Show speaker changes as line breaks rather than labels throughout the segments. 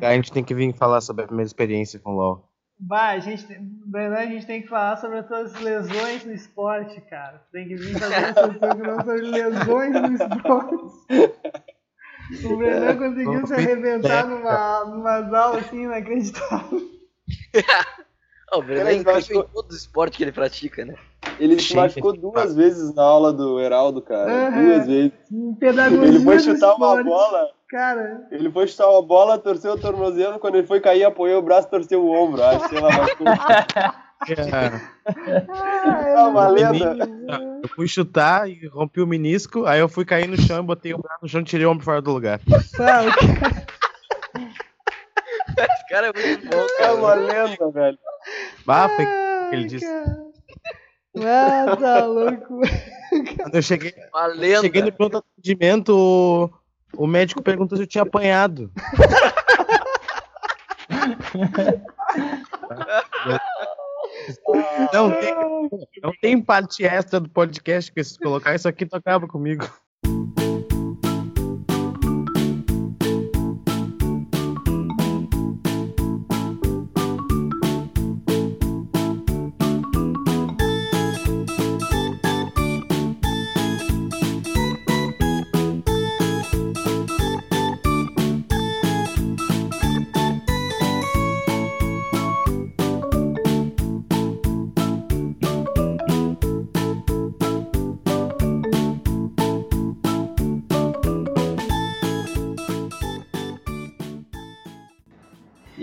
A gente tem que vir falar sobre a primeira experiência com o LoL.
Vai, a gente, tem, a gente tem que falar sobre as suas lesões no esporte, cara. Tem que vir fazer sobre lesões no esporte. O Brenan conseguiu se arrebentar numa, numa aulas assim inacreditáveis.
o Brenan é incrível em todo o esporte que ele pratica, né?
Ele se machucou duas vezes na aula do Heraldo, cara. Uhum. Duas vezes.
Pedagogia
ele foi chutar uma bola.
Cara.
Ele foi chutar uma bola, torceu o tornozelo. Quando ele foi cair, apoiou o braço torceu o ombro. Acho que ela.
É. é uma lenda. Eu fui chutar e rompi o menisco, aí eu fui cair no chão, botei o braço no chão e tirei o ombro fora do lugar.
Sabe? Esse cara é muito bom, cara.
É uma lenda, velho.
Que ele disse.
Ah, tá louco.
Quando eu cheguei, cheguei no pronto atendimento, o, médico perguntou se eu tinha apanhado. Não tem, não tem parte extra do podcast que se colocar isso aqui, tu acaba comigo.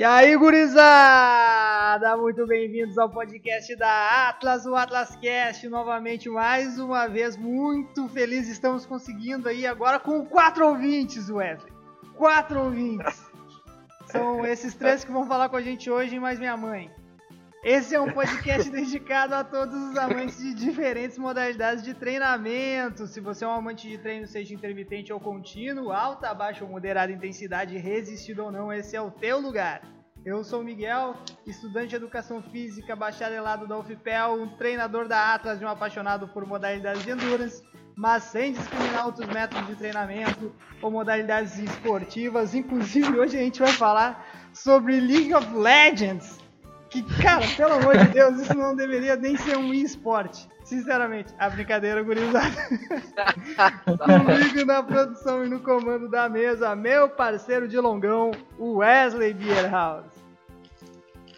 Aí, gurizada! Muito bem-vindos ao podcast da Atlas, o AtlasCast, novamente, mais uma vez, muito feliz, estamos conseguindo aí agora com quatro ouvintes, Wesley. Quatro ouvintes. São esses três que vão falar com a gente hoje e mais minha mãe. Esse é um podcast dedicado a todos os amantes de diferentes modalidades de treinamento. Se você é um amante de treino, seja intermitente ou contínuo, alta, baixa ou moderada intensidade, resistido ou não, esse é o teu lugar. Eu sou o Miguel, estudante de Educação Física, bacharelado da UFPEL, um treinador da Atlas e um apaixonado por modalidades de endurance, mas sem discriminar outros métodos de treinamento ou modalidades esportivas. Inclusive, hoje a gente vai falar sobre League of Legends, que, cara, pelo amor de Deus, isso não deveria nem ser um esporte. Sinceramente, a brincadeira gurizada. Comigo na produção e no comando da mesa, meu parceiro de longão, o Wesley Bierhaus.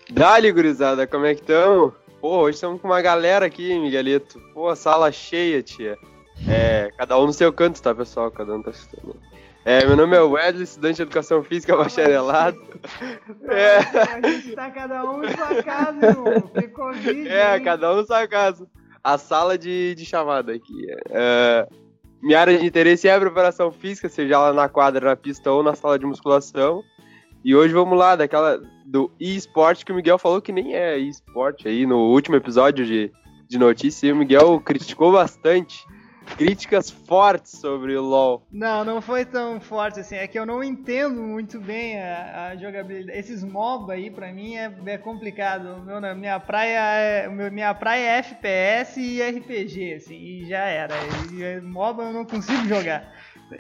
Dali, gurizada, como é que estão? Pô, hoje estamos com uma galera aqui, Miguelito. Pô, sala cheia, tia. É, cada um no seu canto, tá, pessoal? Cada um tá assistindo. É, meu nome é Wesley, estudante de Educação Física bacharelado.
É. A gente tá cada um em sua casa, irmão. Vídeo,
É, hein? cada um em sua casa. A sala de, de chamada aqui. É, minha área de interesse é a preparação física, seja lá na quadra, na pista ou na sala de musculação. E hoje vamos lá, daquela do eSport que o Miguel falou que nem é eSport aí no último episódio de, de notícia. E o Miguel criticou bastante. Críticas fortes sobre o LoL.
Não, não foi tão forte assim. É que eu não entendo muito bem a, a jogabilidade. Esses MOBA aí, pra mim, é, é complicado. Meu, minha, praia é, minha praia é FPS e RPG, assim, e já era. E, MOBA eu não consigo jogar.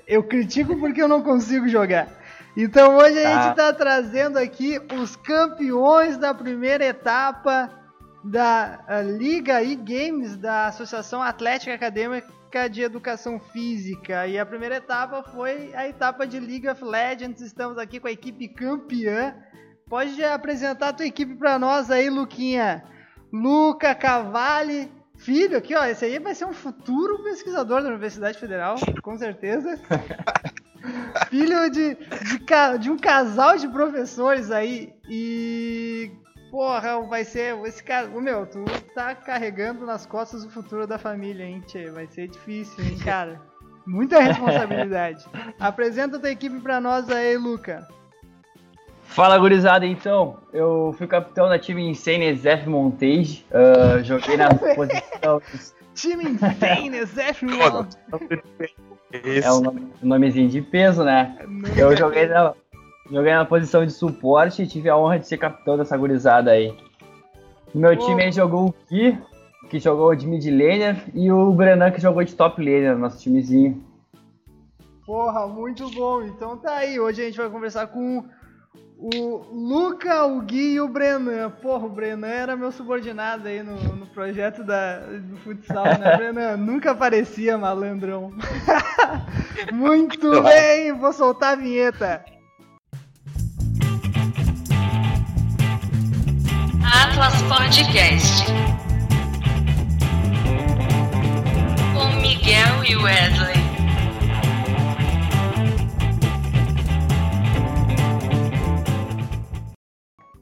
Eu critico porque eu não consigo jogar. Então hoje a tá. gente está trazendo aqui os campeões da primeira etapa da Liga e Games da Associação Atlética Acadêmica de Educação Física. E a primeira etapa foi a etapa de League of Legends. Estamos aqui com a equipe campeã. Pode apresentar a tua equipe para nós aí, Luquinha. Luca Cavalli, filho aqui, ó. Esse aí vai ser um futuro pesquisador da Universidade Federal, com certeza. Filho de, de, de, um casal de professores aí. E. Porra, vai ser. Esse cara. Meu, tu tá carregando nas costas o futuro da família, hein, tchê? Vai ser difícil, hein, cara? Muita responsabilidade. Apresenta tua equipe pra nós aí, Luca.
Fala, gurizada, então. Eu fui capitão da time Insane Zef Montage. Uh, joguei na posição.
time Insane Zef Montage.
É um, nome, um nomezinho de peso, né? Eu joguei na, joguei na posição de suporte e tive a honra de ser capitão dessa gurizada aí. No meu time aí jogou o Ki, que jogou de mid laner, e o Brenan que jogou de top laner, nosso timezinho.
Porra, muito bom. Então tá aí. Hoje a gente vai conversar com O Luca, o Gui e o Brenan. Porra, o Brenan era meu subordinado aí no, no projeto da, do futsal, né, Brenan? Nunca aparecia, malandrão. Muito bem, vou soltar a vinheta.
Atlas Podcast. Com Miguel e Wesley.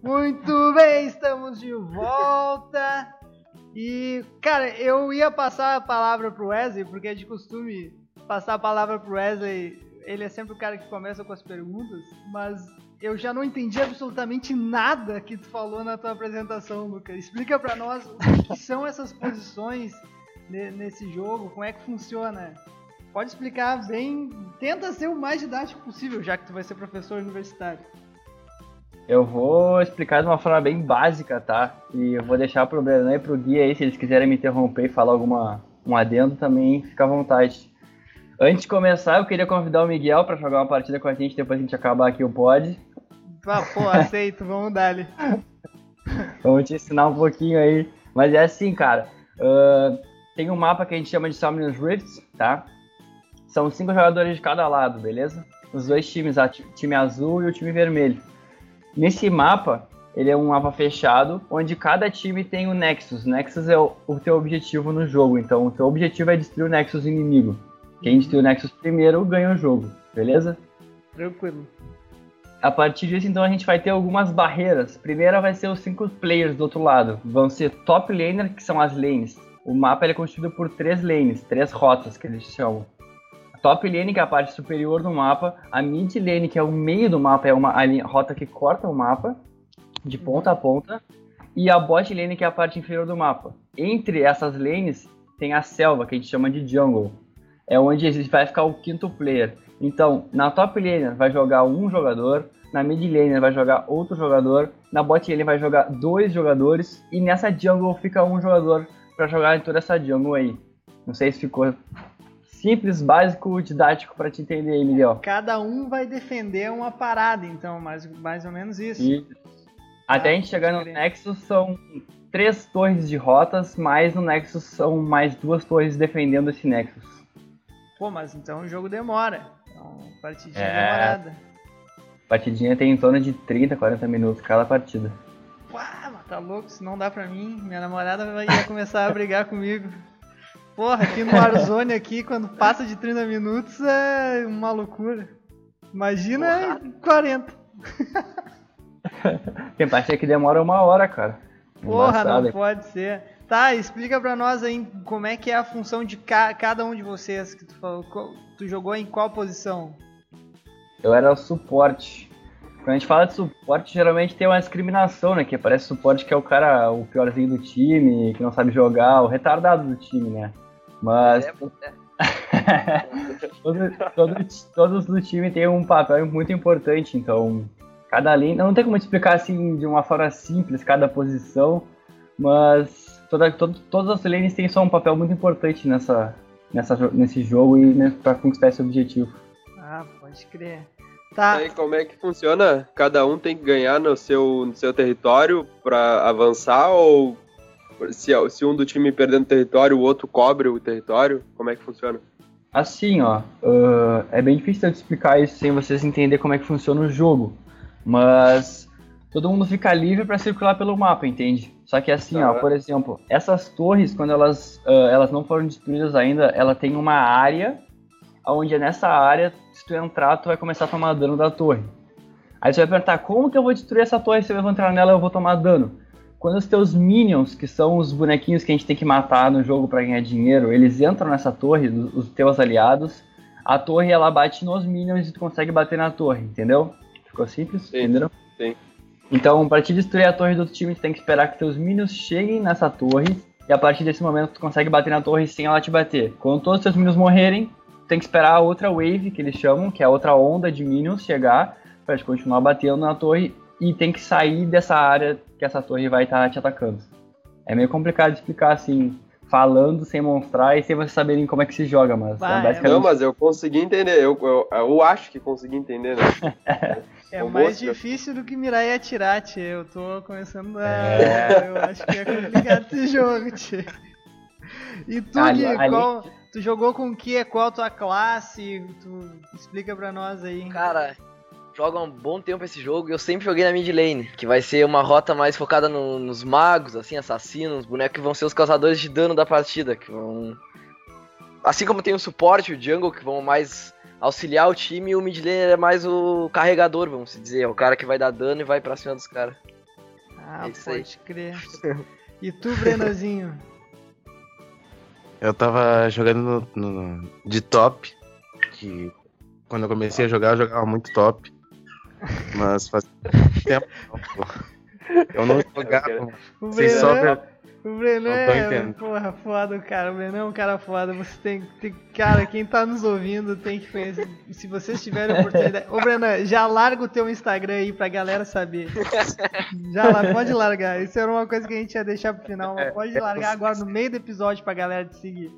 Muito bem, estamos de volta. E, cara, eu ia passar a palavra pro Wesley, porque é de costume passar a palavra pro Wesley. Ele é sempre o cara que começa com as perguntas, mas eu já não entendi absolutamente nada que tu falou na tua apresentação, Lucas. Explica pra nós o que são essas posições nesse jogo, como é que funciona. Pode explicar bem, tenta ser o mais didático possível, já que tu vai ser professor universitário.
Eu vou explicar de uma forma bem básica, tá? E eu vou deixar pro Brenan e pro Gui aí, se eles quiserem me interromper e falar alguma um adendo também, fica à vontade. Antes de começar, eu queria convidar o Miguel para jogar uma partida com a gente, depois a gente acabar aqui o pod.
Ah, pô, aceito, vamos dar ali.
vamos te ensinar um pouquinho aí. Mas é assim, cara. Uh, tem um mapa que a gente chama de Summoners Rifts, tá? São cinco jogadores de cada lado, beleza? Os dois times, o time azul e o time vermelho. Nesse mapa, ele é um mapa fechado, onde cada time tem o Nexus. Nexus é o, o teu objetivo no jogo, então o teu objetivo é destruir o Nexus inimigo. Quem destruir o Nexus primeiro ganha o jogo, beleza?
Tranquilo.
A partir disso, então, a gente vai ter algumas barreiras. Primeira vai ser os cinco players do outro lado. Vão ser top laner, que são as lanes. O mapa é constituído por três lanes, três rotas que eles chamam top lane, que é a parte superior do mapa, a mid lane, que é o meio do mapa, é uma rota que corta o mapa, de ponta a ponta, e a bot lane, que é a parte inferior do mapa. Entre essas lanes, tem a selva, que a gente chama de jungle. É onde vai ficar o quinto player. Então, na top lane vai jogar um jogador, na mid lane vai jogar outro jogador, na bot lane vai jogar dois jogadores, e nessa jungle fica um jogador para jogar em toda essa jungle aí. Não sei se ficou simples, básico, didático para te entender, Miguel.
Cada um vai defender uma parada, então, mais, mais ou menos isso.
E até a gente chegar no Nexus são três torres de rotas, mais no Nexus são mais duas torres defendendo esse Nexus.
Pô, mas então o jogo demora. Então, partidinha é... demorada.
Partidinha tem em torno de 30, 40 minutos cada partida.
Uau, tá louco, se não dá pra mim, minha namorada vai começar a brigar comigo. Porra, aqui no Warzone aqui, quando passa de 30 minutos é uma loucura. Imagina Porra. 40.
Tem parte que demora uma hora, cara.
Porra, Embaçado. não pode ser. Tá, explica pra nós aí como é que é a função de ca cada um de vocês que tu falou. Tu jogou em qual posição?
Eu era o suporte. Quando a gente fala de suporte, geralmente tem uma discriminação, né? Que parece suporte que é o cara, o piorzinho do time, que não sabe jogar, o retardado do time, né? Mas. É, é. todos, todos, todos do time têm um papel muito importante, então. Cada linha. Não tem como explicar assim de uma forma simples cada posição, mas toda, todo, todas as lanes têm só um papel muito importante nessa, nessa, nesse jogo e né, para conquistar esse objetivo.
Ah, pode crer.
Tá. E como é que funciona? Cada um tem que ganhar no seu, no seu território para avançar ou se, se um do time perdendo território, o outro cobre o território? Como é que funciona?
Assim, ó, uh, é bem difícil de explicar isso sem vocês entenderem como é que funciona o jogo. Mas todo mundo fica livre para circular pelo mapa, entende? Só que assim, ó, por exemplo, essas torres, quando elas, uh, elas não foram destruídas ainda, ela tem uma área onde é nessa área, se tu entrar, tu vai começar a tomar dano da torre. Aí você vai perguntar, como que eu vou destruir essa torre se eu vou entrar nela eu vou tomar dano? Quando os teus minions, que são os bonequinhos que a gente tem que matar no jogo para ganhar dinheiro, eles entram nessa torre, os teus aliados, a torre ela bate nos minions e tu consegue bater na torre, entendeu? Ficou simples?
Sim, Entenderam? Sim.
Então, para te destruir a torre do outro time, tu tem que esperar que teus minions cheguem nessa torre e a partir desse momento tu consegue bater na torre sem ela te bater. Quando todos os teus minions morrerem, tu tem que esperar a outra wave, que eles chamam, que é a outra onda de minions chegar para te continuar batendo na torre e tem que sair dessa área que essa torre vai estar tá te atacando. É meio complicado de explicar assim, falando sem mostrar e sem vocês saberem como é que se joga, mas
vai, é basicamente... Não, mas eu consegui entender, eu, eu, eu acho que consegui entender, né?
É
Ô,
mais difícil do que mirar e atirar, tchê. Eu tô começando a.
É.
Eu acho que é complicado esse jogo, tchê. E tu,
Ali-
Gui,
ali-
qual- tu jogou com o que? Qual a tua classe? Tu explica pra nós aí.
Cara, joga há um bom tempo esse jogo e eu sempre joguei na mid lane, que vai ser uma rota mais focada no- nos magos, assim, assassinos, bonecos que vão ser os causadores de dano da partida, que vão... Assim como tem o suporte, o jungle, que vão mais auxiliar o time, o mid lane é mais o carregador, vamos se dizer, é o cara que vai dar dano e vai pra cima dos caras.
Ah,
É isso aí.
pode crer. E tu, Brenozinho?
Eu tava jogando no, no- de top, que quando eu comecei a jogar, eu jogava muito top. Mas faz tempo. Eu não jogava. Vocês só
o Breno é, porra, foda, cara. O Breno é um cara foda. Você tem, tem, cara, quem tá nos ouvindo tem que conhecer. Se vocês tiverem oportunidade. Ô, Breno, já larga o teu Instagram aí pra galera saber. Já lá, pode largar. Isso era uma coisa que a gente ia deixar pro final, mas pode largar agora no meio do episódio pra galera te seguir.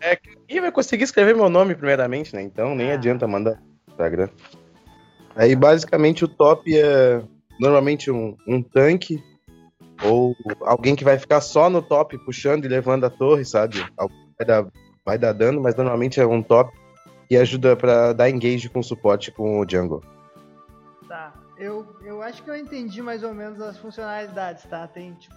É que ninguém vai conseguir escrever meu nome primeiramente, né? Então nem
Ah.
adianta mandar no Instagram. Aí basicamente o top é normalmente um, um tanque ou alguém que vai ficar só no top puxando e levando a torre, sabe? Vai dar, vai dar dano, mas normalmente é um top que ajuda pra dar engage com suporte com o jungle.
Tá. Eu, eu acho que eu entendi mais ou menos as funcionalidades, tá? Tem, tipo,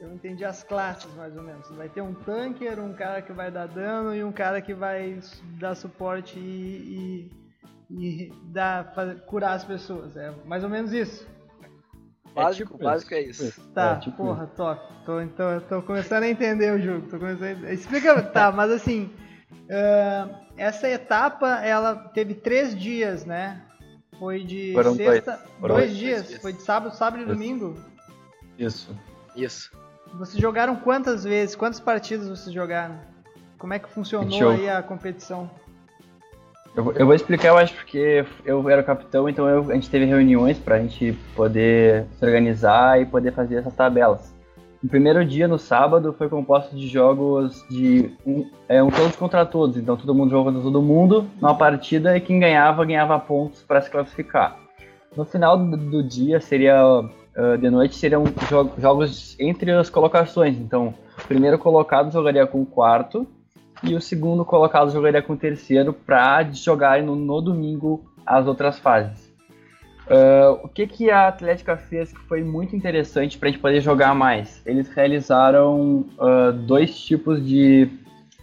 eu entendi as classes mais ou menos. Vai ter um tanker, um cara que vai dar dano e um cara que vai dar suporte e, e, e dar, curar as pessoas. É mais ou menos isso.
Básico,
tipo
básico é
isso,
isso.
tipo
Tá,
É, tipo
porra, top. Tô, então, tô começando a entender o jogo. Tô começando a... Explica, tá, mas assim, ah, essa etapa, ela teve três dias, né? Foi de
Foram dois.
sexta,
Foram
dois
dois
dias.
dias.
Foi de sábado, sábado e
Isso.
domingo.
Isso.
Isso.
Vocês jogaram quantas vezes? Quantas partidas vocês jogaram? Como é que funcionou aí a competição?
Eu, eu vou explicar, eu acho, porque eu era o capitão, então eu- a gente teve reuniões pra gente poder se organizar e poder fazer essas tabelas. O primeiro dia, no sábado, foi composto de jogos de um, é, um todos contra todos. Então todo mundo jogou contra todo mundo numa partida e quem ganhava, ganhava pontos para se classificar. No final do, do dia, seria ah, de noite, seriam jo- jogos entre as colocações. Então, o primeiro colocado jogaria com o quarto, e o segundo colocado jogaria com o terceiro para jogarem no, no domingo as outras fases. Ah, o que, que a Atlética fez que foi muito interessante para a gente poder jogar mais? Eles realizaram ah, dois tipos de,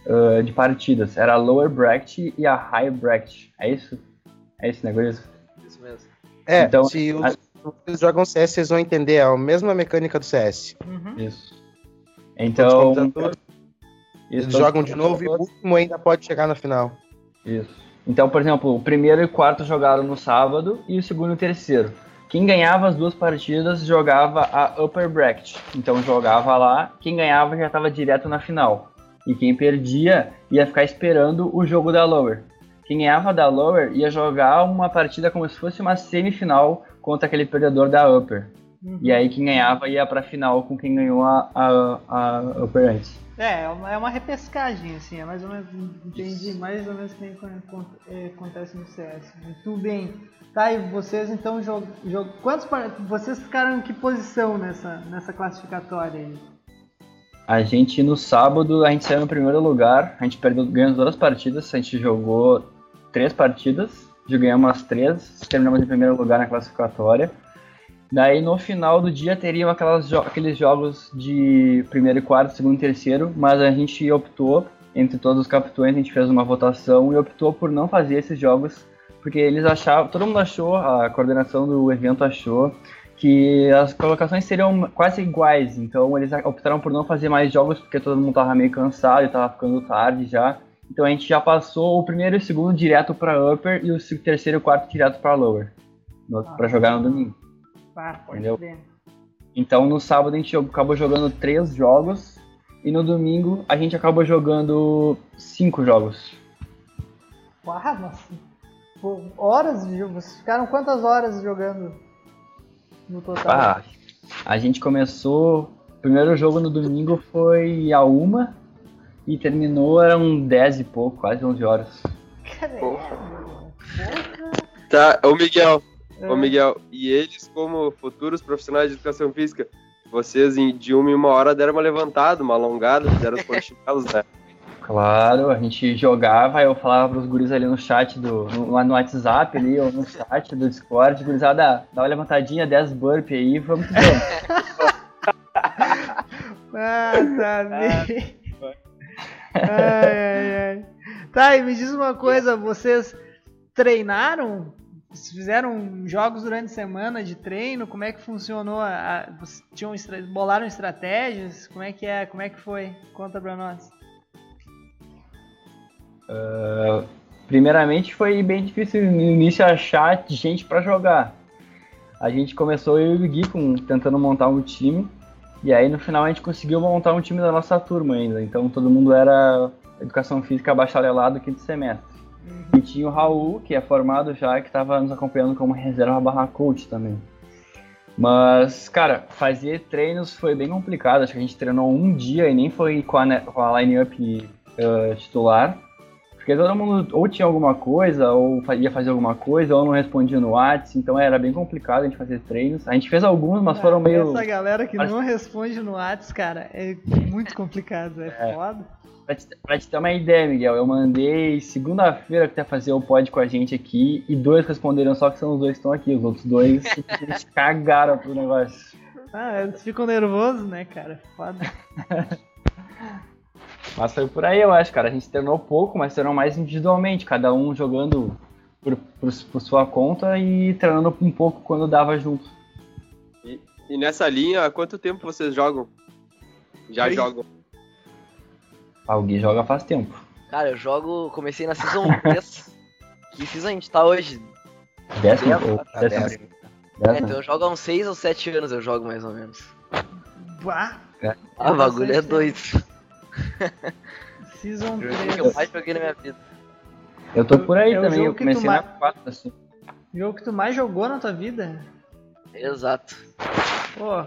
ah, de partidas. Era a Lower Bracket e a High Bracket. É isso? É isso, né, Guriz?
Isso mesmo.
É,
Então,
se os, vocês jogam CS, vocês vão entender, é a mesma mecânica do CS.
Uhum.
Isso. Então, isso,
eles
todos
jogam de
contra
novo e o último ainda pode chegar na final.
Isso. Então, por exemplo, o primeiro e o quarto jogaram no sábado e o segundo e o terceiro. Quem ganhava as duas partidas jogava a upper bracket. Então jogava lá, quem ganhava já estava direto na final. E quem perdia ia ficar esperando o jogo da lower. Quem ganhava da lower ia jogar uma partida como se fosse uma semifinal contra aquele perdedor da upper.
Uhum.
E aí quem ganhava ia pra final com quem ganhou a, a, a.
É, é uma, é uma repescagem, assim, é mais ou menos, entendi, mais ou menos que é, acontece no CS. Muito bem. Tá, e vocês então jogam. Jog... Quantos Vocês ficaram em que posição nessa, nessa classificatória aí?
A gente no sábado a gente saiu no primeiro lugar, a gente perdeu, ganhou duas partidas, a gente jogou três partidas, já ganhamos as três, terminamos em primeiro lugar na classificatória. Daí no final do dia teriam aquelas jo- aqueles jogos de primeiro e quarto, segundo e terceiro, mas a gente optou, entre todos os capitães, a gente fez uma votação e optou por não fazer esses jogos, porque eles achavam, todo mundo achou, a coordenação do evento achou que as colocações seriam quase iguais, então eles optaram por não fazer mais jogos porque todo mundo tava meio cansado e tava ficando tarde já. Então a gente já passou o primeiro e o segundo direto para upper e o terceiro e o quarto direto para lower, para jogar no domingo.
Ah, pode
Entendeu? Então no sábado a gente acabou jogando três jogos e no domingo a gente acabou jogando cinco jogos.
Mas, pô, horas de jogo. Vocês ficaram quantas horas jogando no total?
Ah, a gente começou. O primeiro jogo no domingo foi a uma e terminou eram 10 e pouco, quase 11 horas.
Porra.
Tá, ô Miguel,
É.
Ô Miguel, e eles, como futuros profissionais de educação física, vocês em- de uma em uma hora deram uma levantada, uma alongada, fizeram os polichinelos, né?
Claro, a gente jogava, eu falava pros guris ali no chat do. no- lá no WhatsApp ali, ou no chat do Discord, gurizada, dá uma levantadinha, 10 burp aí, vamos que vamos.
Ah, tá. Ai, ai, ai. Tá, e me diz uma coisa, vocês treinaram? Vocês Fizeram jogos durante a semana de treino? Como é que funcionou? A, vocês tinham, bolaram estratégias? Como é que é? Como é que foi? Conta pra nós.
Primeiramente foi bem difícil no início achar gente pra jogar. A gente começou eu e o Gui com, tentando montar um time. E aí no final a gente conseguiu montar um time da nossa turma ainda. Então todo mundo era educação física bacharelado quinto semestre. E tinha o Raul, que é formado já, que estava nos acompanhando como reserva barra coach também. Mas, cara, fazer treinos foi bem complicado. Acho que a gente treinou um dia e nem foi com a, ne- com a line-up eh, titular. Porque todo mundo ou tinha alguma coisa, ou ia fazer alguma coisa, ou não respondia no WhatsApp, então era bem complicado a gente fazer treinos. A gente fez alguns, mas foram
Ah,
meio.
Essa galera que
Acho-
não responde no Whats, cara, é muito complicado, é,
É.
foda.
Pra te, pra te ter uma ideia, Miguel, eu mandei segunda-feira que fazer o pod com a gente aqui, e dois responderam, só que são os dois que estão aqui. Os outros dois simplesmente cagaram pro negócio.
Ah, eles ficam nervosos, né, cara? Foda.
Mas foi por aí, eu acho, cara. A gente treinou pouco, mas treinou mais individualmente, cada um jogando por, por, por sua conta e treinando um pouco quando dava junto.
E nessa linha, há quanto tempo vocês jogam? Já
Oi?
jogam?
Alguém joga faz tempo.
Cara, eu jogo. Comecei na Season 3. que Season a gente tá hoje?
Décimo
tá
décimo?
décimo.
É,
décimo?
então eu jogo há uns 6 ou 7 anos, eu jogo mais ou menos.
Bah,
Ah, o bagulho é doido.
Season
É o que
3.
eu mais joguei na minha vida.
Eu tô por aí
É o
também, eu
que tu
comecei na 4, assim.
Jogo que tu mais jogou na tua vida?
Exato.
Pô.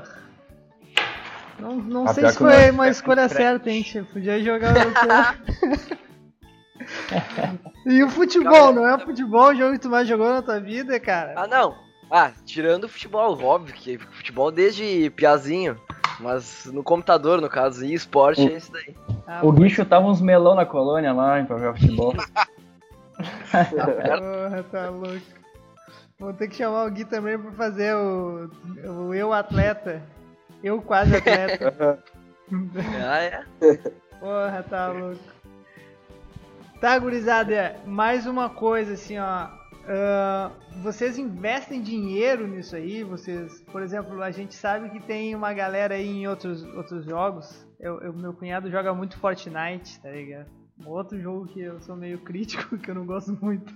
Não, não sei se foi uma escolha
Crash.
certa, hein, tio? Podia jogar outro. E o futebol, não é o futebol o jogo que tu mais jogou na tua vida, cara?
Ah, não. Ah, tirando o futebol, óbvio que futebol desde piazinho. Mas no computador, no caso, e esporte é isso daí.
Ah,
O Gui chutava uns melão na colônia lá pra jogar futebol.
Porra, tá louco. Vou ter que chamar o Gui também pra fazer o, o eu atleta. Eu quase atleta.
Ah, é?
Porra, tá louco. Tá, gurizada, mais uma coisa assim, ó. Ah, vocês investem dinheiro nisso aí? Vocês, por exemplo, a gente sabe que tem uma galera aí em outros, outros jogos. Eu, eu- meu cunhado joga muito Fortnite, tá ligado? Um outro jogo que eu sou meio crítico, que eu não gosto muito.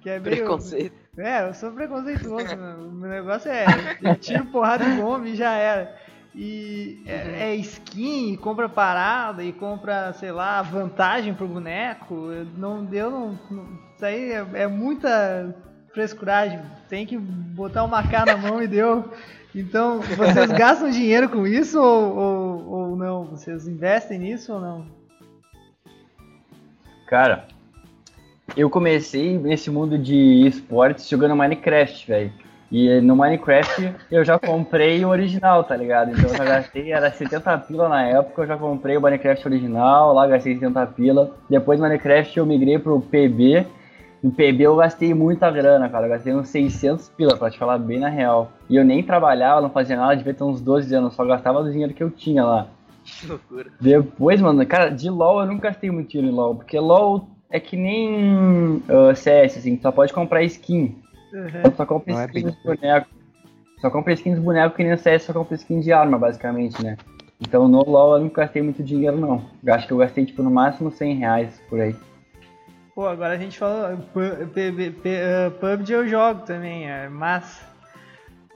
Que é meio.
Preconceito.
É, eu sou preconceituoso, mano. O meu negócio é eu tiro porrada de bomba e já era. E é, é skin, e compra parada e compra, sei lá, vantagem pro boneco. Eu Não deu, não, não- isso aí é, é muita frescuragem. Tem que botar uma K na mão e deu. Então, vocês gastam dinheiro com isso ou, ou, ou não? Vocês investem nisso ou não?
Cara, eu comecei nesse mundo de esportes jogando Minecraft, velho. E no Minecraft eu já comprei o original, tá ligado? Então eu já gastei, era 70 pila na época, eu já comprei o Minecraft original, lá gastei 70 pila. Depois do Minecraft eu migrei pro PB. No PB eu gastei muita grana, cara. Eu gastei uns 600 pila, pra te falar bem na real. E eu nem trabalhava, não fazia nada, devia ter uns 12 anos, só gastava do dinheiro que eu tinha lá.
Que loucura.
Depois, mano, cara, de LoL eu nunca gastei muito dinheiro em LoL, porque LoL é que nem ah, CS, assim, tu só pode comprar skin.
Uhum.
Tu só compra
Não é
skin
bem
dos bonecos. Só compra skin dos bonecos que nem no CS só compra skin de arma, basicamente, né? Então no LoL eu nunca gastei muito dinheiro, não. Eu acho que eu gastei, tipo, no máximo 100 reais por aí.
Pô, agora a gente falou. Pu- P- P- eh, PUBG eu jogo também, é massa.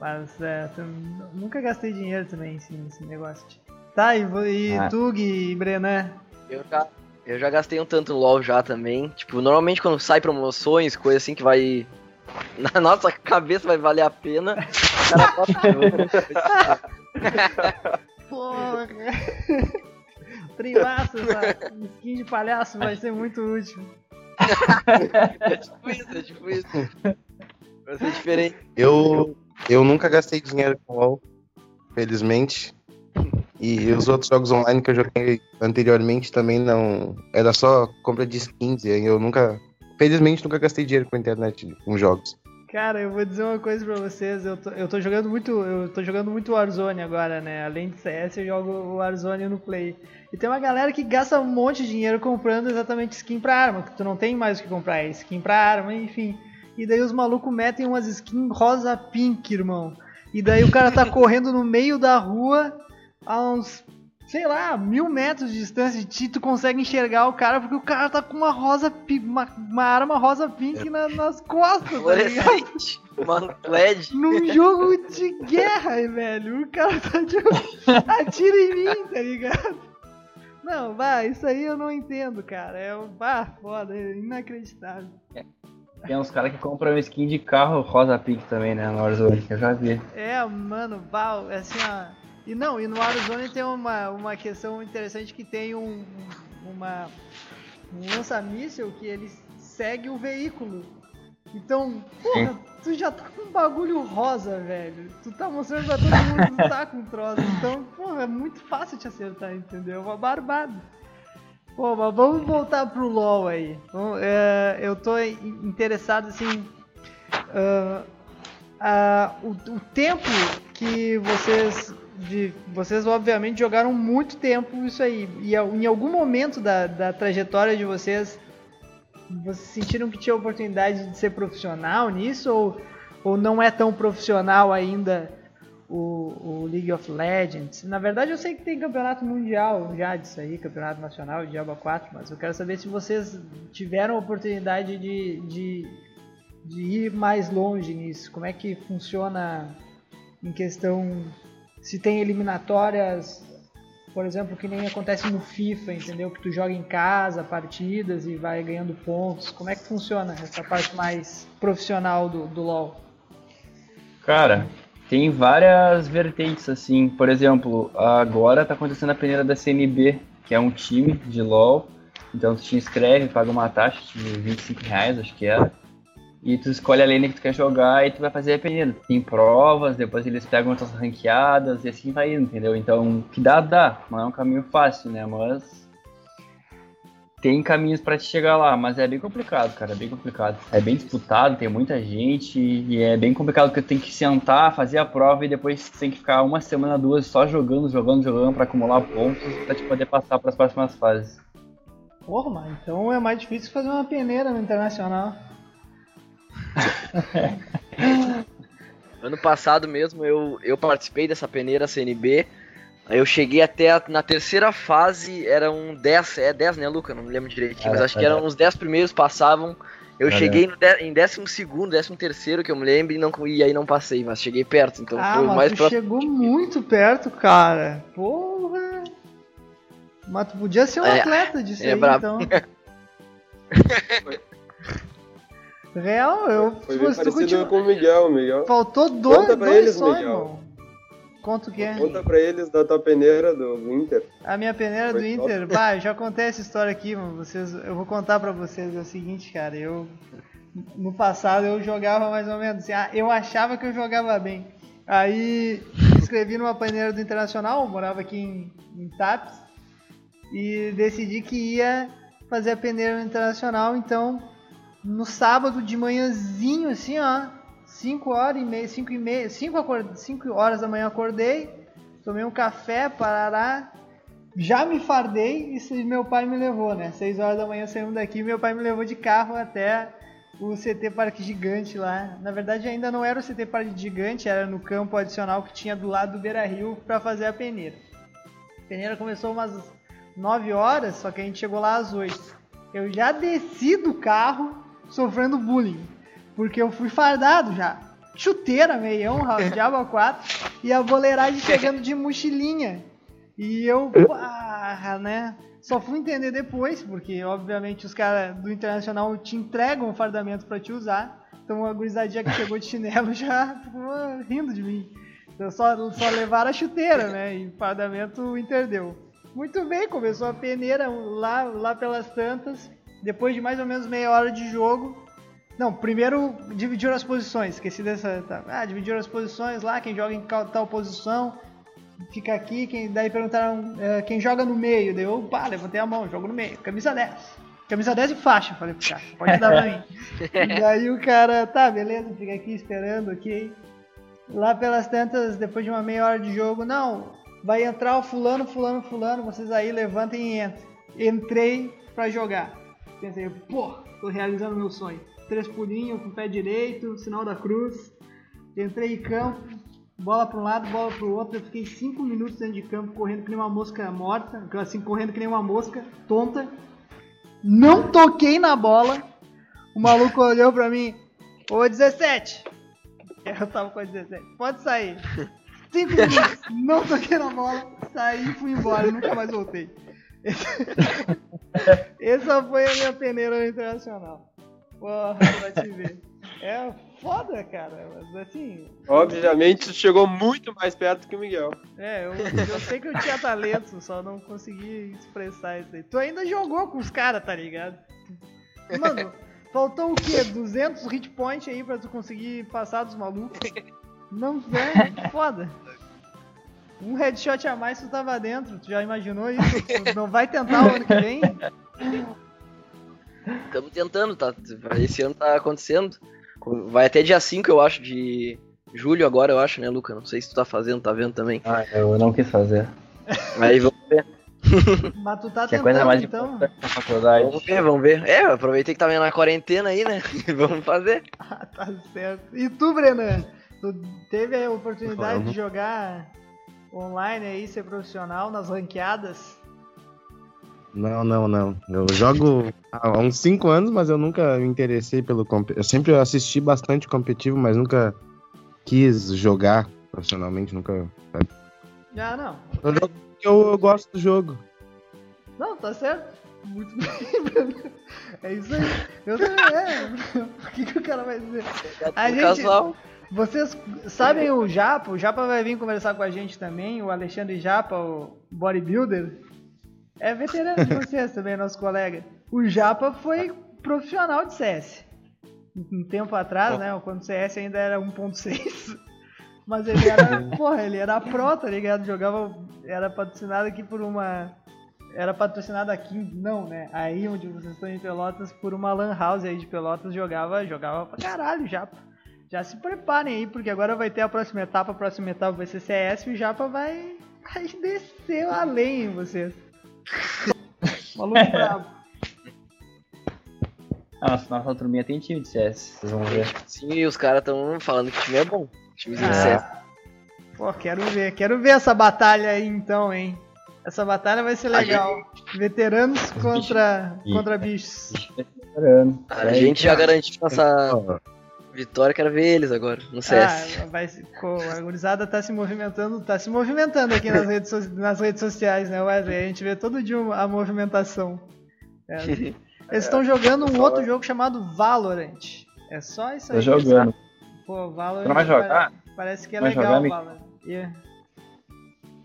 Mas é, nunca gastei dinheiro também assim, nesse negócio. Tá, e, e
Ah.
tu, Gui e Brenan?
Eu já, eu já gastei um tanto no LoL já também. Tipo, normalmente quando sai promoções, coisa assim que vai. Na nossa cabeça vai valer a pena. O cara bota
Porra! Trimaço, essa skin de palhaço vai ser muito útil.
É tipo isso, é tipo isso. Vai ser diferente.
Eu, eu nunca gastei dinheiro com LoL, felizmente. E os outros jogos online que eu joguei anteriormente também não. Era só compra de skins. E eu nunca. Felizmente nunca gastei dinheiro com a internet com jogos.
Cara, eu vou dizer uma coisa pra vocês, eu tô, eu tô jogando muito, eu tô jogando muito Warzone agora, né? Além de CS, eu jogo o Warzone no Play. E tem uma galera que gasta um monte de dinheiro comprando exatamente skin pra arma, que tu não tem mais o que comprar, é skin pra arma, enfim. E daí os malucos metem umas skins rosa pink, irmão. E daí o cara tá correndo no meio da rua a uns, sei lá, mil metros de distância de ti, tu consegue enxergar o cara porque o cara tá com uma rosa pink, uma, uma arma rosa pink na- nas costas, tá ligado?
Fluorescente. Mano, LED.
Num jogo de guerra, velho. O cara tá tipo, atira em mim, tá ligado? Não, vai, isso aí eu não entendo, cara. É um bah, foda, é inacreditável.
Tem uns caras que compram skin de carro rosa pink também, né? Na Warzone, que eu já vi.
É, mano, bah, assim, ó. E não, e no Warzone tem uma, uma questão interessante que tem um, uma, um lança-míssel que ele segue o veículo. Então, porra, tu já tá com um bagulho rosa, velho. Tu tá mostrando pra todo mundo que tu tá com troço. Então, porra, é muito fácil te acertar, entendeu? É uma barbada. Pô, mas vamos voltar pro LoL aí. Vamos- é, eu tô in- interessado, assim... ah, ah, o, o tempo que vocês de, vocês obviamente jogaram muito tempo isso aí e em algum momento da, da trajetória de vocês vocês sentiram que tinha oportunidade de ser profissional nisso ou, ou não é tão profissional ainda o, o League of Legends? Na verdade eu sei que tem campeonato mundial já disso aí, campeonato nacional de Diablo 4, mas eu quero saber se vocês tiveram oportunidade de, de de ir mais longe nisso? Como é que funciona em questão se tem eliminatórias, por exemplo, que nem acontece no FIFA, entendeu? Que tu joga em casa partidas e vai ganhando pontos. Como é que funciona essa parte mais profissional do, do LoL?
Cara, tem várias vertentes, assim. Por exemplo, agora tá acontecendo a peneira da CNB, que é um time de LoL. Então tu te inscreve, paga uma taxa de 25 reais, acho que era. E tu escolhe a lane que tu quer jogar e tu vai fazer peneira. Tem provas, depois eles pegam as tuas ranqueadas e assim vai indo, entendeu? Então, que dá, dá. Não é um caminho fácil, né? Mas tem caminhos pra te chegar lá, mas é bem complicado, cara, é bem complicado. É bem disputado, tem muita gente e é bem complicado porque tu tem que sentar, fazer a prova e depois tem que ficar uma semana, duas só jogando, jogando, jogando pra acumular pontos pra te poder passar pras próximas fases.
Porra, então é mais difícil fazer uma peneira no internacional.
Ano passado mesmo eu, eu participei dessa peneira CNB. Aí eu cheguei até a- na terceira fase, eram 10, é 10 né, Luca? Não me lembro direitinho, mas
É,
acho
é
que eram os 10 primeiros passavam. Eu
É,
cheguei no de, em 12 segundo, 13 terceiro que eu me lembro e, não, e aí não passei, mas cheguei perto, então
ah,
foi
mas
mais
tu
próximo.
chegou muito perto, cara. Porra. Mas tu podia ser um
É,
atleta disso
é
aí,
brabo.
então. Real, eu.
Foi bem parecido
continua-
com o Miguel, Miguel.
Faltou dois,
Conta pra
dois
eles,
só,
Miguel.
irmão. Conta o quê?
Conta pra eles da tua peneira do Inter.
A minha peneira do
Foi top.
Inter, bah, eu já contei essa história aqui, mano. Vocês, eu vou contar pra vocês é o seguinte, cara. Eu no passado eu jogava mais ou menos assim, ah, eu achava que eu jogava bem. Aí me inscrevi numa peneira do Internacional, morava aqui em, em Tapes e decidi que ia fazer a peneira no Internacional, então no sábado de manhãzinho assim, ó, 5 horas e meia, 5 e meia, 5 horas da manhã acordei, tomei um café, parará, já me fardei e meu pai me levou, né? 6 horas da manhã saímos daqui, meu pai me levou de carro até o CT Parque Gigante lá. Na verdade ainda não era o CT Parque Gigante, era no campo adicional que tinha do lado do Beira Rio para fazer a peneira. A peneira começou umas 9 horas, só que a gente chegou lá às 8. Eu já desci do carro sofrendo bullying, porque eu fui fardado já. Chuteira, meião, diabo 4 e a boleiragem chegando de mochilinha. E eu, pá, né? Só fui entender depois, porque obviamente os caras do Internacional te entregam o fardamento pra te usar. Então a gurizadinha que chegou de chinelo já ficou rindo de mim. Então só, só levaram a chuteira, né? E o fardamento o Inter deu. Muito bem, começou a peneira lá, lá pelas tantas. Depois de mais ou menos meia hora de jogo, Não, primeiro dividiram as posições. Esqueci dessa. Tá. Ah, dividiram as posições lá, quem joga em tal posição. Fica aqui, quem, daí perguntaram eh, quem joga no meio. Daí eu, pá, levantei a mão, jogo no meio. Camisa 10. Camisa 10 e faixa, falei pro cara. Pode dar pra mim. e daí o cara, tá, beleza, fica aqui esperando, ok. Lá pelas tantas, depois de uma meia hora de jogo, não, vai entrar o fulano, fulano, fulano, vocês aí levantem e entrem. Entrei pra jogar. Pensei, pô, tô realizando meu sonho. Três pulinhos com o pé direito, sinal da cruz. Entrei em campo, bola pra um lado, bola pro outro. Eu fiquei cinco minutos dentro de campo, correndo que nem uma mosca morta, assim, correndo que nem uma mosca, tonta. Não toquei na bola. O maluco olhou pra mim, ô 17. Eu tava com a 17. Pode sair. Cinco minutos, não toquei na bola, saí e fui embora, nunca mais voltei. Essa foi a minha peneira internacional. Porra, pra te ver. É foda, cara. Mas assim,
Obviamente, tu chegou muito mais perto que o Miguel.
é, eu, eu sei que eu tinha talento, só não consegui expressar isso aí. Tu ainda jogou com os caras, tá ligado? Mano, faltou o quê? 200 hit point aí pra tu conseguir passar dos malucos? Não, é foda. Um headshot a mais tu tava dentro, tu já imaginou isso? Tu não vai tentar o ano que vem?
Estamos tentando, tá? Esse ano tá acontecendo. Vai até dia 5, eu acho, de julho agora, eu acho, né, Luca? Não sei se tu tá fazendo, tá vendo também.
Ah, eu não quis fazer.
Aí vamos ver,
Mas tu tá
Que é
tentando
coisa mais
então?
faculdade.
vamos ver, vamos ver. É, eu aproveitei que tava na quarentena aí, né? vamos fazer.
Ah, tá certo. E tu, Brenan? Tu teve a oportunidade
Vamos.
de jogar online aí, ser profissional nas ranqueadas?
Não, não, não. Eu jogo há uns 5 anos, mas eu nunca me interessei pelo competitivo. Eu sempre assisti bastante competitivo, mas nunca quis jogar profissionalmente, nunca.
Ah, não.
Eu, jogo porque eu, eu gosto do jogo.
Não, tá certo. Muito bem. É isso aí. Eu também, é. O que, que o cara vai dizer? A
Um
gente-
Casual.
Vocês sabem o Japa? O Japa vai vir conversar com a gente também, o Alexandre Japa, o bodybuilder. É veterano de vocês também, nosso colega. O Japa foi profissional de CS. Um tempo atrás, né? Quando o CS ainda era 1.6. Mas ele era, porra, ele era pro, tá ligado? Jogava, era patrocinado aqui por uma... Era patrocinado aqui, não, né? Aí onde vocês estão em Pelotas, por uma lan house aí de Pelotas, jogava, jogava pra caralho o Japa. Já se preparem aí, porque agora vai ter a próxima etapa. A próxima etapa vai ser CS e o Japa vai, vai descer além em vocês. Maluco brabo.
Ah, nossa, nossa turminha tem time de CS, vocês vão ver.
Sim, e os caras tão falando que o time é bom. O time de
Ah.
CS.
Pô, quero ver, quero ver essa batalha aí então, hein? Essa batalha vai ser legal. Veteranos contra,
bichos.
contra bichos.
Esperando.
A gente já garantiu nossa vitória, quero ver eles agora, no CS.
Ah, vai, pô, a gurizada tá se movimentando, tá se movimentando aqui nas redes, so- nas redes sociais, né, Wesley? A gente vê todo dia a movimentação. É, eles estão jogando um outro jogo chamado Valorant. É só isso aí.
Tô jogando.
Pô, Valorant
não vai jogar?
pare- Parece que é
Vai
legal,
jogar?
Valorant. E-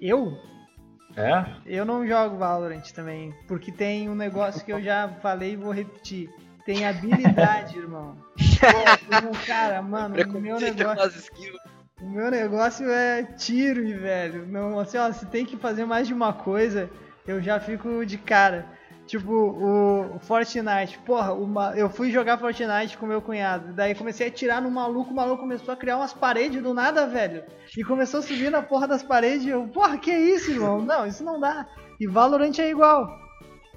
Eu?
É?
Eu não jogo Valorant também, porque tem um negócio que eu já falei e vou repetir. Tem habilidade, irmão. Pô, cara, mano, o meu
com
negócio, o meu negócio é tiro, velho. Não, assim, ó, se tem que fazer mais de uma coisa, eu já fico de cara. Tipo, o, Fortnite. Porra, uma, eu fui jogar Fortnite com meu cunhado. Daí comecei a atirar no maluco, o maluco começou a criar umas paredes do nada, velho. E começou a subir na porra das paredes. Eu, porra, que isso, irmão? Não, isso não dá. E Valorant é igual.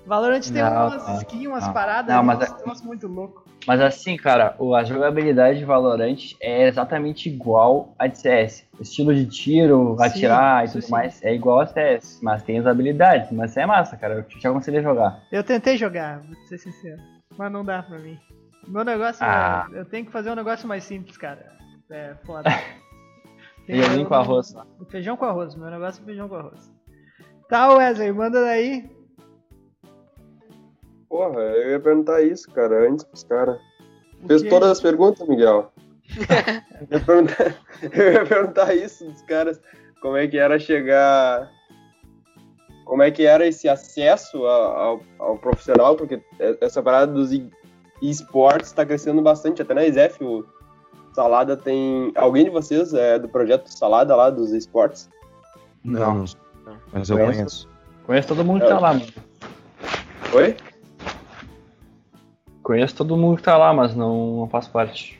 Valorant tem
Não,
umas
não,
skins, umas
não.
paradas,
Não, mas é-
muito louco.
Mas assim, cara, a jogabilidade de Valorant é exatamente igual a de CS. O estilo de tiro,
Sim,
atirar e tudo
sim.
mais é igual a CS, mas tem as habilidades. Mas é massa, cara. Eu te aconselho a jogar.
Eu tentei jogar, vou ser sincero. Mas não dá pra mim. Meu negócio
Ah.
é. Eu tenho que fazer um negócio mais simples, cara. É foda.
Feijãozinho com arroz.
Feijão com arroz. Meu negócio é feijão com arroz. Tá, Wesley, manda daí.
Porra, eu ia perguntar isso, cara, antes pros caras. Fez todas as perguntas, Miguel. eu, ia perguntar, eu ia perguntar isso dos caras. Como é que era chegar. Como é que era esse acesso ao, ao profissional, porque essa parada dos, esportes está crescendo bastante. Até na ISEF, o Salada tem. Alguém de vocês é do projeto Salada lá dos esportes?
Não, mas eu
Conheço.
conheço.
Conheço todo mundo que tá lá, mano.
Oi?
Conheço todo mundo que tá lá, mas não, não faço parte.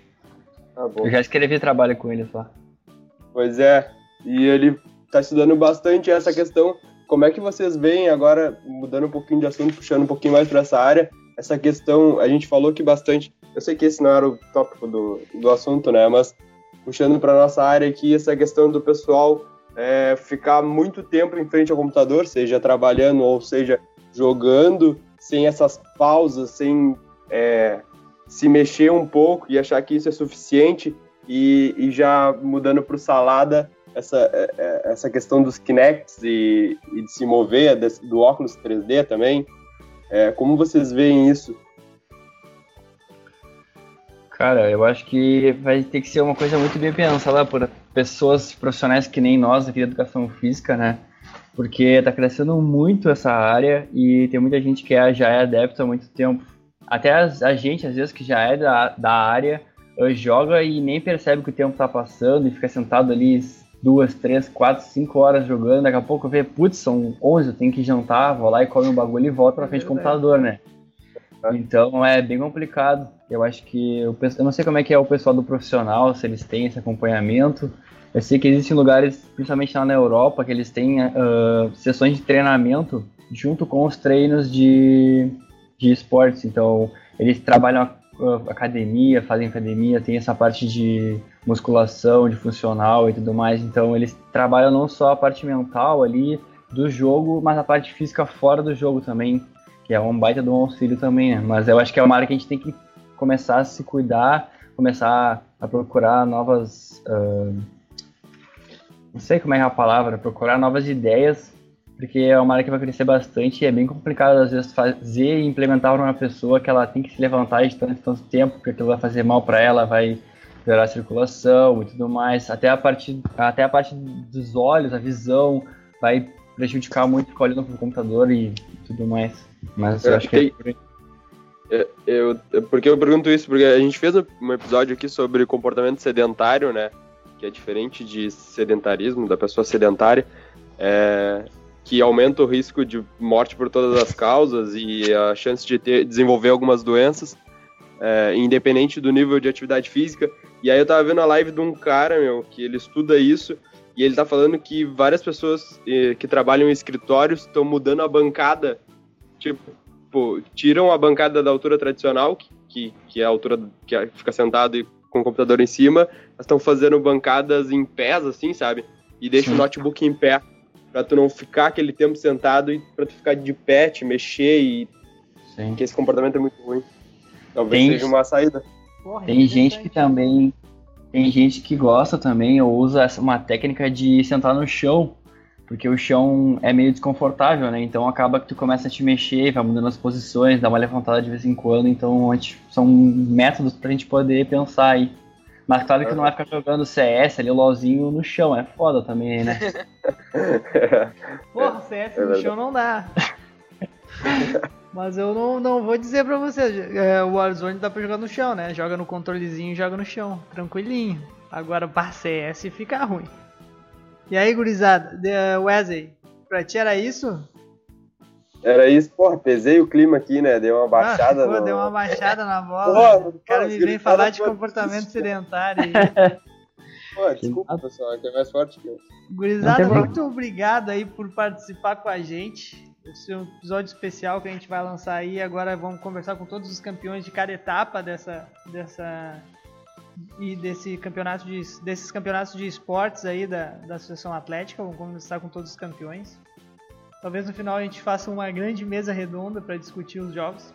Tá bom.
Eu já escrevi trabalho com eles lá.
Pois é, e ele está estudando bastante essa questão. Como é que vocês veem agora, mudando um pouquinho de assunto, puxando um pouquinho mais para essa área, essa questão, a gente falou que bastante, eu sei que esse não era o tópico do, do assunto, né, mas puxando para nossa área aqui, essa questão do pessoal é, ficar muito tempo em frente ao computador, seja trabalhando ou seja jogando, sem essas pausas, sem é, se mexer um pouco e achar que isso é suficiente, e, e já mudando para o salada, essa, é, é, essa questão dos Kinects e, e de se mover, do óculos 3D também. É, como vocês veem isso?
Cara, eu acho que vai ter que ser uma coisa muito bem pensada por pessoas profissionais que nem nós aqui da educação física, né? Porque tá crescendo muito essa área e tem muita gente que é- já é adepto há muito tempo. Até as- a gente, às vezes, que já é da, da área, eh, joga e nem percebe que o tempo tá passando e fica sentado ali duas, três, quatro, cinco horas jogando. Daqui a pouco vê, putz, são 11, eu tenho que jantar, vou lá e come um bagulho e volto pra frente do
verdade.
computador, né? Então é bem complicado. Eu acho que o pe- eu não sei como é que é o pessoal do profissional, se eles têm esse acompanhamento. Eu sei que existem lugares, principalmente lá na Europa, que eles têm ah, sessões de treinamento junto com os treinos de, de esportes. Então eles trabalham academia, fazem academia, tem essa parte de musculação, de funcional e tudo mais. Então eles trabalham não só a parte mental ali do jogo, mas a parte física fora do jogo também que é um baita de um auxílio também, né? Mas eu acho que é uma área que a gente tem que começar a se cuidar, começar a procurar novas. ah, não sei como é é a palavra, procurar novas ideias, porque é uma área que vai crescer bastante e é bem complicado às vezes fazer e implementar para uma pessoa que ela tem que se levantar de tanto, tanto tempo, porque aquilo vai fazer mal para ela, vai piorar a circulação e tudo mais, até a parte, até a parte dos olhos, a visão, vai prejudicar muito ficar olhando pro computador e tudo mais. Mas eu
É,
acho que é por aí.
Eu, eu- porque eu pergunto isso? Porque a gente fez um episódio aqui sobre comportamento sedentário, né? Que é diferente de sedentarismo, da pessoa sedentária, é, que aumenta o risco de morte por todas as causas e a chance de ter, desenvolver algumas doenças, é, independente do nível de atividade física. E aí eu tava vendo a live de um cara, meu, que ele estuda isso, e ele tá falando que várias pessoas eh, que trabalham em escritórios estão mudando a bancada, tipo, tiram a bancada da altura tradicional, que, que, é a altura que fica sentado e com o computador em cima, estão fazendo bancadas em pés, assim, sabe? E deixa o
Sim.
notebook em pé, pra tu não ficar aquele tempo sentado e pra tu ficar de pé, te mexer e
Sim.
que esse comportamento é muito ruim. Talvez
Tem-
seja uma saída.
Porra,
Tem gente que também. Tem gente que gosta também ou usa uma técnica de sentar no chão. Porque o chão é meio desconfortável, né? Então acaba que tu começa a te mexer, vai mudando as posições, dá uma levantada de vez em quando. Então a gente- são métodos pra gente poder pensar aí. Mas claro que não vai ficar jogando CS ali, o LOLzinho no chão. É foda também, né?
Porra, CS
É
no
verdade.
chão não dá. Mas eu não, não vou dizer pra vocês. É, o Warzone dá pra jogar no chão, né? Joga no controlezinho e joga no chão. Tranquilinho. Agora pra CS fica ruim. E aí, gurizada? De- Wesley, pra ti era isso?
Era isso, porra, pesei o clima aqui, né? Deu uma baixada
ah, pô,
no...
deu uma baixada na bola.
Porra,
o cara me vem falar de
por
comportamento sedentário.
Pô, desculpa, pessoal, que é mais forte que eu.
Gurizada, muito obrigado aí por participar com a gente. Esse é um episódio especial que a gente vai lançar aí. Agora vamos conversar com todos os campeões de cada etapa dessa, dessa e desse campeonato de, desses campeonatos de esportes aí da, da Associação Atlética. Vamos conversar com todos os campeões. Talvez no final a gente faça uma grande mesa redonda para discutir os jogos.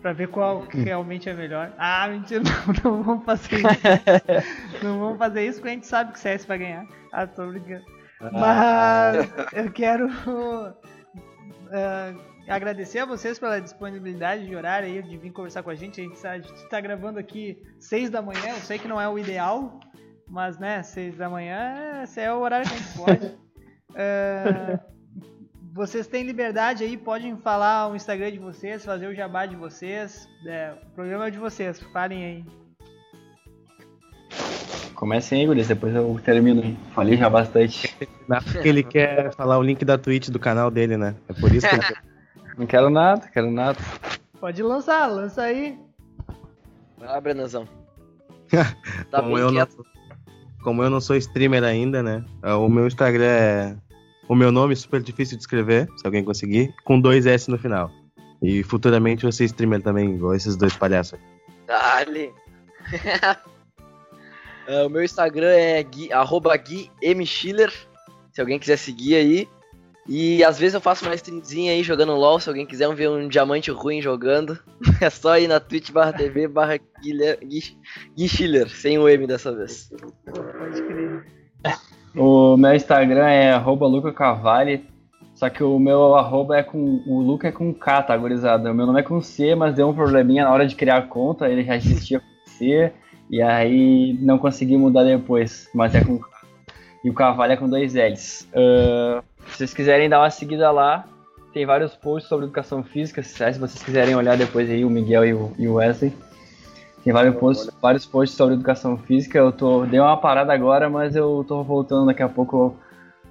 Pra ver qual que realmente é melhor. Ah, mentira, não, não vamos fazer isso. não vamos fazer isso porque a gente sabe que o CS vai ganhar. Ah, tô brincando. Mas eu quero eh, agradecer a vocês pela disponibilidade de horário aí, de vir conversar com a gente. A gente está, a gente tá gravando aqui 6 da manhã, eu sei que não é o ideal, mas né, 6 da manhã esse é o horário que a gente pode. Eh, vocês têm liberdade aí, podem falar o Instagram de vocês, fazer o jabá de vocês. É, o programa é de vocês, falem aí.
Comecem aí, Guris, depois eu termino. Falei já bastante.
Porque ele quer falar o link da Twitch do canal dele, né? É por isso que ele quer.
Não quero nada, quero nada.
Pode lançar, lança aí.
Vai lá, Brenazão. Tá
como,
bem
eu não, como eu não sou streamer ainda, né? O meu Instagram é. O meu nome é super difícil de escrever, se alguém conseguir, com dois S no final. E futuramente ser streamer também, igual esses dois palhaços.
Dale. Ah, o meu Instagram é gui, arroba Gui M. Schiller, se alguém quiser seguir aí. E às vezes eu faço uma streamzinha aí jogando LOL, se alguém quiser ver um diamante ruim jogando. É só ir na twitch barra tv barra Gui Schiller, sem o M dessa vez.
Pode crer.
O meu Instagram é arroba Luca Cavalli, só que o meu arroba é com. O Luca é com K, tá, gurizada? O meu nome é com C, mas deu um probleminha na hora de criar a conta, ele já existia com C, e aí não consegui mudar depois, mas é com K. E o Cavalli é com dois L's. Ah, se vocês quiserem dar uma seguida lá, tem vários posts sobre educação física, se vocês quiserem olhar depois aí, o Miguel e o Wesley. Tem vários posts, vários posts sobre educação física. Eu tô dei uma parada agora, mas eu tô voltando daqui a pouco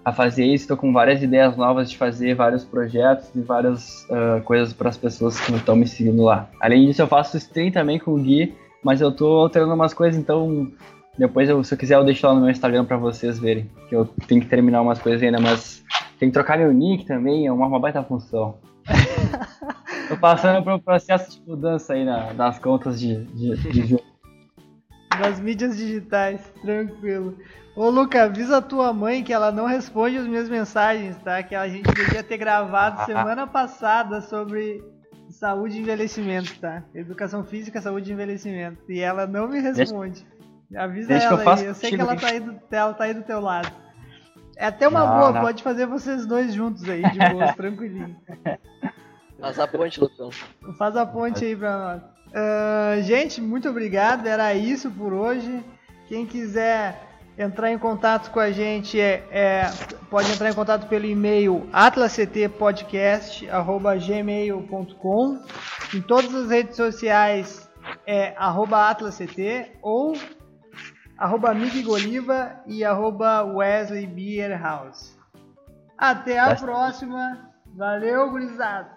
a fazer isso. Tô com várias ideias novas de fazer vários projetos e várias ah, coisas para as pessoas que estão me seguindo lá. Além disso, eu faço stream também com o Gui, mas eu tô alterando umas coisas, então depois, eu- se eu quiser, eu deixo lá no meu Instagram para vocês verem. Que eu tenho que terminar umas coisas ainda, mas tem que trocar meu nick também, é uma, uma baita função. Passando por um processo de mudança aí na- nas contas de, de, de jogo.
Nas mídias digitais, tranquilo. Ô Luca, avisa a tua mãe que ela não responde as minhas mensagens, tá? Que a gente devia ter gravado semana passada sobre saúde e envelhecimento, tá? Educação física, saúde e envelhecimento. E ela não me responde. Avisa
deixa
ela
eu
aí, eu sei que ela tá, aí do, ela tá aí do teu lado. É até uma
Não,
boa,
não.
pode fazer vocês dois juntos aí, de boa, tranquilinho.
Faz a ponte, Lucão.
Faz a ponte aí pra nós. Ah, gente, muito obrigado. Era isso por hoje. Quem quiser entrar em contato com a gente é, é- pode entrar em contato pelo e-mail atlasctpodcast@gmail.com. Em todas as redes sociais é arroba atlasct ou arroba e arroba Wesley Beer House. Até a próxima. Valeu, gurizada!